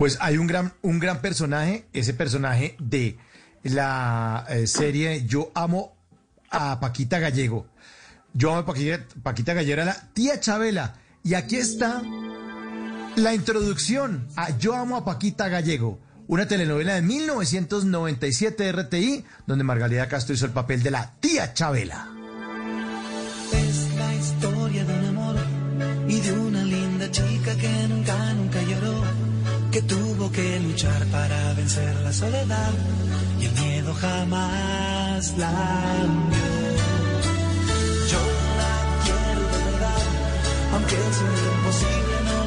Pues hay un gran, un gran personaje, ese personaje de la eh, serie Yo amo a Paquita Gallego. Yo amo a Paquita, Paquita Gallego, la tía Chabela. Y aquí está la introducción a Yo amo a Paquita Gallego, una telenovela de 1997 de RTI, donde Margarita Castro hizo el papel de la tía Chabela. Es la historia de un amor y de una linda chica que nunca, nunca para vencer la soledad y el miedo jamás la hundió. Yo la quiero de verdad, aunque es imposible, no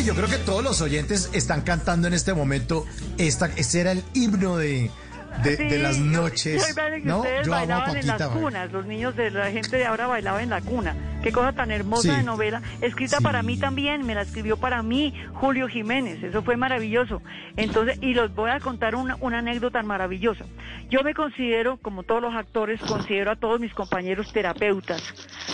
Sí, yo creo que todos los oyentes están cantando en este momento. Esta, ese era el himno de, de, de las noches. yo- yo- ¿no? Yo bailaban en las cunas, los niños de la gente de ahora bailaba en la cuna. Qué cosa tan hermosa Sí. de novela, escrita Sí. para mí también, me la escribió para mí Julio Jiménez, eso fue maravilloso. Entonces, y los voy a contar una, una anécdota maravillosa. Yo me considero, como todos los actores, considero a todos mis compañeros terapeutas.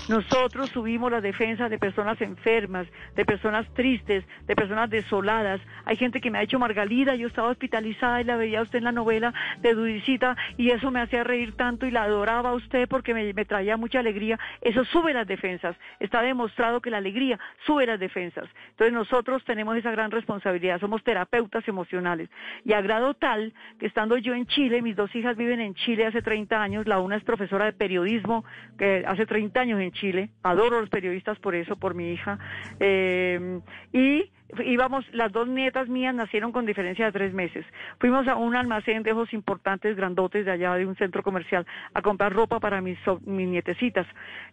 Nosotros subimos las defensas de personas enfermas, de personas tristes, de personas desoladas. Hay gente que me ha hecho Margalida, yo estaba hospitalizada y la veía usted en la novela de Dudicita y eso me hacía reír tanto y la adoraba a usted porque me, me traía mucha alegría. Eso sube las defensas. Está demostrado que la alegría sube las defensas. Entonces nosotros tenemos esa gran responsabilidad, somos terapeutas emocionales. Y a grado tal que estando yo en Chile, mis dos hijas viven en Chile hace 30 años, la una es profesora de periodismo, que hace 30 años en Chile, adoro a los periodistas por eso, por mi hija, eh, y íbamos, las dos nietas mías nacieron con diferencia de tres meses. Fuimos a un almacén de ojos importantes, grandotes de allá de un centro comercial, a comprar ropa para mis, so- mis nietecitas.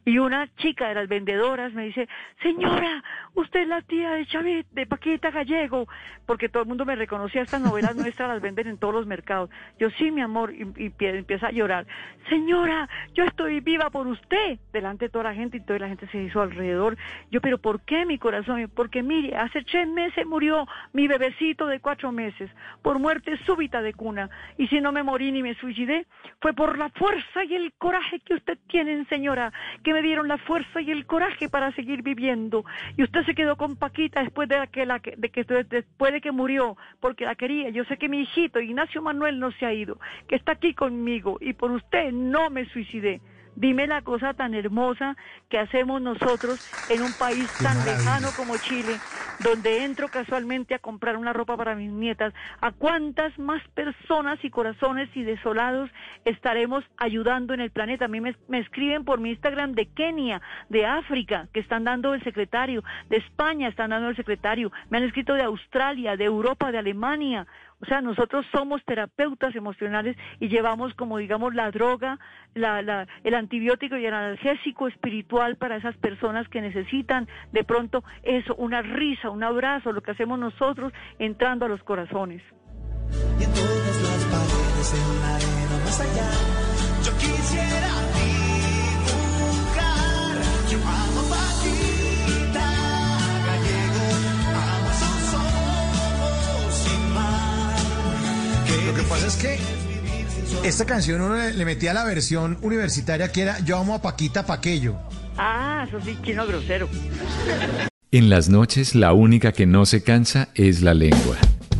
Y una chica de las vendedoras me dice, señora, usted es la tía de Chavit, de Paquita Gallego, porque todo el mundo me reconocía, estas novelas nuestras las venden en todos los mercados. Yo sí, mi amor, y, y pie- empieza a llorar. Señora, yo estoy viva por usted, delante de toda la gente, y toda la gente se hizo alrededor. Yo, pero ¿por qué mi corazón? Porque mire, hace tres meses murió mi bebecito de cuatro meses, por muerte súbita de cuna. Y si no me morí ni me suicidé, fue por la fuerza y el coraje que usted tiene, señora, que me dieron la fuerza y el coraje para seguir viviendo. Y usted se quedó con Paquita después de que, la, que- de que después de que murió, porque la quería. Yo sé que mi hijito Ignacio Manuel no se ha ido, que está aquí conmigo y por usted no me suicidé. Dime la cosa tan hermosa que hacemos nosotros en un país tan lejano como Chile, donde entro casualmente a comprar una ropa para mis nietas. ¿A cuántas más personas y corazones y desolados estaremos ayudando en el planeta? A mí me, me escriben por mi Instagram de Kenia, de África, que están dando el secretario, de España están dando el secretario, me han escrito de Australia, de Europa, de Alemania. O sea, nosotros somos terapeutas emocionales y llevamos como digamos la droga, la, el antibiótico y el analgésico espiritual para esas personas que necesitan de pronto eso, una risa, un abrazo, lo que hacemos nosotros entrando a los corazones. y en las paredes en la arena más allá. Yo quisiera esta canción uno le, le metía la versión universitaria que era Yo amo a Paquita Paquello. Ah, eso sí, chino grosero. En las noches la única que no se cansa es la lengua.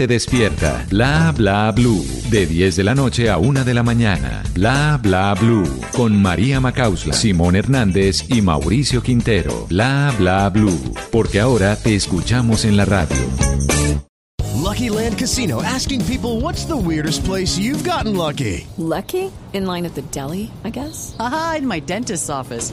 gente despierta. Bla bla blue. De 10 de la noche a 1 de la mañana. Bla bla blue. Con María Macausla, Simón Hernández y Mauricio Quintero. Bla bla blue. Porque ahora te escuchamos en la radio. Lucky Land Casino asking people what's the weirdest place you've gotten lucky? Lucky? In line at the deli, I guess? Aha, in my dentist's office.